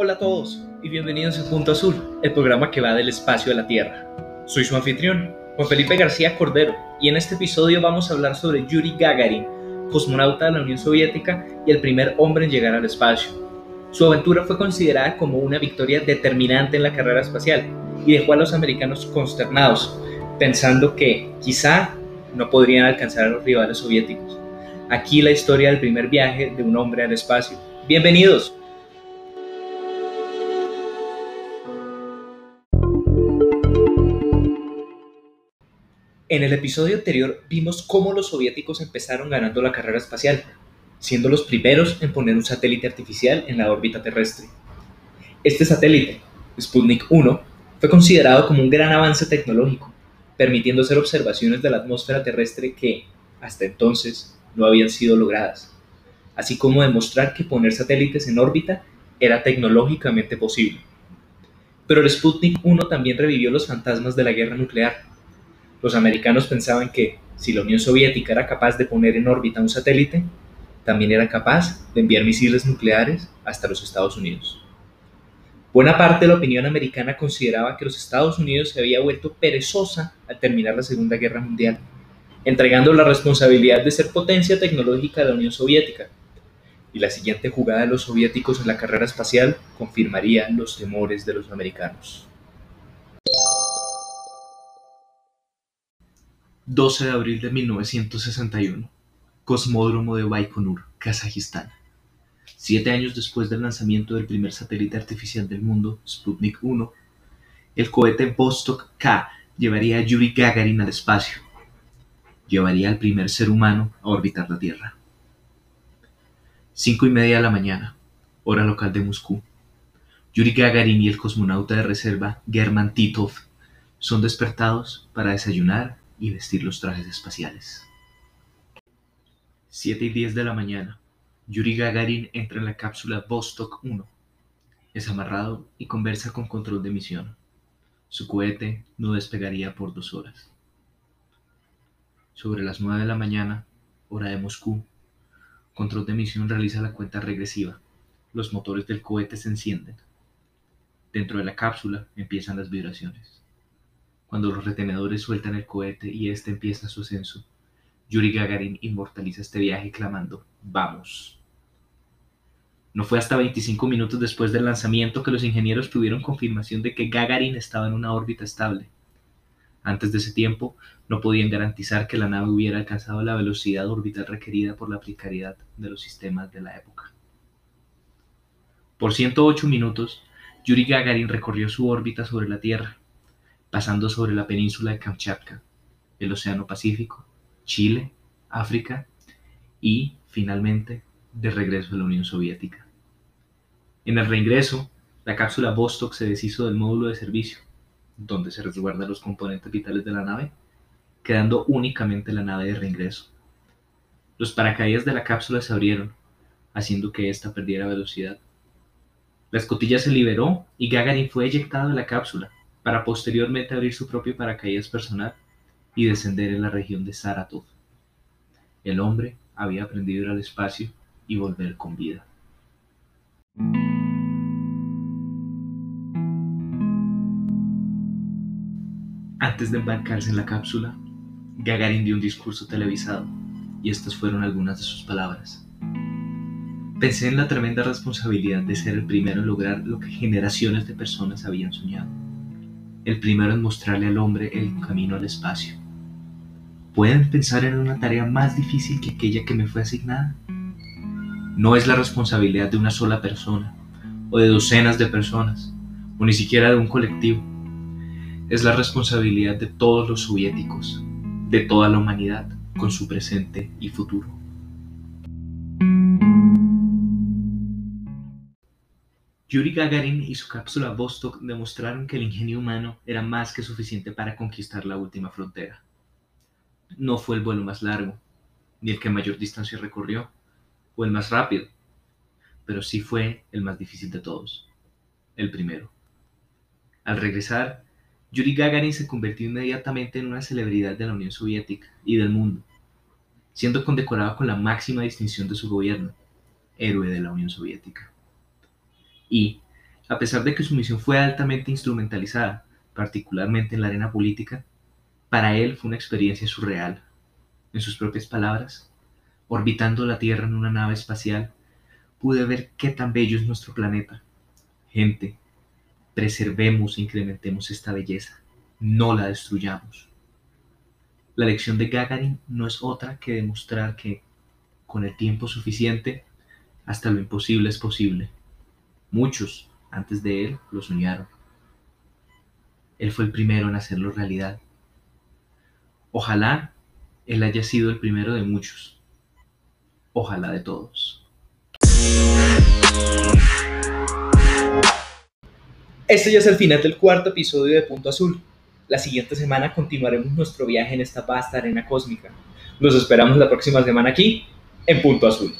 Hola a todos y bienvenidos a Punto Azul, el programa que va del espacio a la Tierra. Soy su anfitrión, Juan Felipe García Cordero, y en este episodio vamos a hablar sobre Yuri Gagarin, cosmonauta de la Unión Soviética y el primer hombre en llegar al espacio. Su aventura fue considerada como una victoria determinante en la carrera espacial y dejó a los americanos consternados, pensando que quizá no podrían alcanzar a los rivales soviéticos. Aquí la historia del primer viaje de un hombre al espacio. Bienvenidos. En el episodio anterior vimos cómo los soviéticos empezaron ganando la carrera espacial, siendo los primeros en poner un satélite artificial en la órbita terrestre. Este satélite, Sputnik 1, fue considerado como un gran avance tecnológico, permitiendo hacer observaciones de la atmósfera terrestre que, hasta entonces, no habían sido logradas, así como demostrar que poner satélites en órbita era tecnológicamente posible. Pero el Sputnik 1 también revivió los fantasmas de la guerra nuclear. Los americanos pensaban que, si la Unión Soviética era capaz de poner en órbita un satélite, también era capaz de enviar misiles nucleares hasta los Estados Unidos. Buena parte de la opinión americana consideraba que los Estados Unidos se había vuelto perezosa al terminar la Segunda Guerra Mundial entregando la responsabilidad de ser potencia tecnológica a la Unión Soviética. Y la siguiente jugada de los soviéticos en la carrera espacial confirmaría los temores de los americanos. 12 de abril de 1961. Cosmódromo de Baikonur, Kazajistán. Siete años después del lanzamiento del primer satélite artificial del mundo, Sputnik 1, el cohete Vostok K llevaría a Yuri Gagarin al espacio llevaría al primer ser humano a orbitar la Tierra. Cinco y media de la mañana, hora local de Moscú. Yuri Gagarin y el cosmonauta de reserva German Titov son despertados para desayunar y vestir los trajes espaciales. Siete y diez de la mañana, Yuri Gagarin entra en la cápsula Vostok 1. Es amarrado y conversa con control de misión. Su cohete no despegaría por dos horas. Sobre las 9 de la mañana, hora de Moscú, control de misión realiza la cuenta regresiva. Los motores del cohete se encienden. Dentro de la cápsula empiezan las vibraciones. Cuando los retenedores sueltan el cohete y éste empieza su ascenso, Yuri Gagarin inmortaliza este viaje clamando, ¡Vamos! No fue hasta 25 minutos después del lanzamiento que los ingenieros tuvieron confirmación de que Gagarin estaba en una órbita estable. Antes de ese tiempo, no podían garantizar que la nave hubiera alcanzado la velocidad orbital requerida por la precariedad de los sistemas de la época. Por 108 minutos, Yuri Gagarin recorrió su órbita sobre la Tierra, pasando sobre la península de Kamchatka, el Océano Pacífico, Chile, África y, finalmente, de regreso a la Unión Soviética. En el reingreso, la cápsula Vostok se deshizo del módulo de servicio, donde se resguardan los componentes vitales de la nave, quedando únicamente la nave de reingreso. Los paracaídas de la cápsula se abrieron, haciendo que ésta perdiera velocidad. La escotilla se liberó y Gagarin fue eyectado de la cápsula para posteriormente abrir su propio paracaídas personal y descender en la región de Saratov. El hombre había aprendido a ir al espacio y volver con vida. Antes de embarcarse en la cápsula, Gagarin dio un discurso televisado, y estas fueron algunas de sus palabras. Pensé en la tremenda responsabilidad de ser el primero en lograr lo que generaciones de personas habían soñado. El primero en mostrarle al hombre el camino al espacio. ¿Pueden pensar en una tarea más difícil que aquella que me fue asignada? No es la responsabilidad de una sola persona, o de docenas de personas, o ni siquiera de un colectivo es la responsabilidad de todos los soviéticos, de toda la humanidad, con su presente y futuro. Yuri Gagarin y su cápsula Vostok demostraron que el ingenio humano era más que suficiente para conquistar la última frontera. No fue el vuelo más largo, ni el que mayor distancia recorrió, o el más rápido, pero sí fue el más difícil de todos, el primero. Al regresar, Yuri Gagarin se convirtió inmediatamente en una celebridad de la Unión Soviética y del mundo, siendo condecorado con la máxima distinción de su gobierno, héroe de la Unión Soviética. Y, A pesar de que su misión fue altamente instrumentalizada, particularmente en la arena política, para él fue una experiencia surreal. En sus propias palabras, orbitando la Tierra en una nave espacial, pude ver qué tan bello es nuestro planeta. Gente, preservemos e incrementemos esta belleza, no la destruyamos. La lección de Gagarin no es otra que demostrar que, con el tiempo suficiente, hasta lo imposible es posible. Muchos, antes de él, lo soñaron. Él fue el primero en hacerlo realidad. Ojalá él haya sido el primero de muchos. Ojalá de todos. Este ya es el final del cuarto episodio de Punto Azul. La siguiente semana continuaremos nuestro viaje en esta vasta arena cósmica. Los esperamos la próxima semana aquí, en Punto Azul.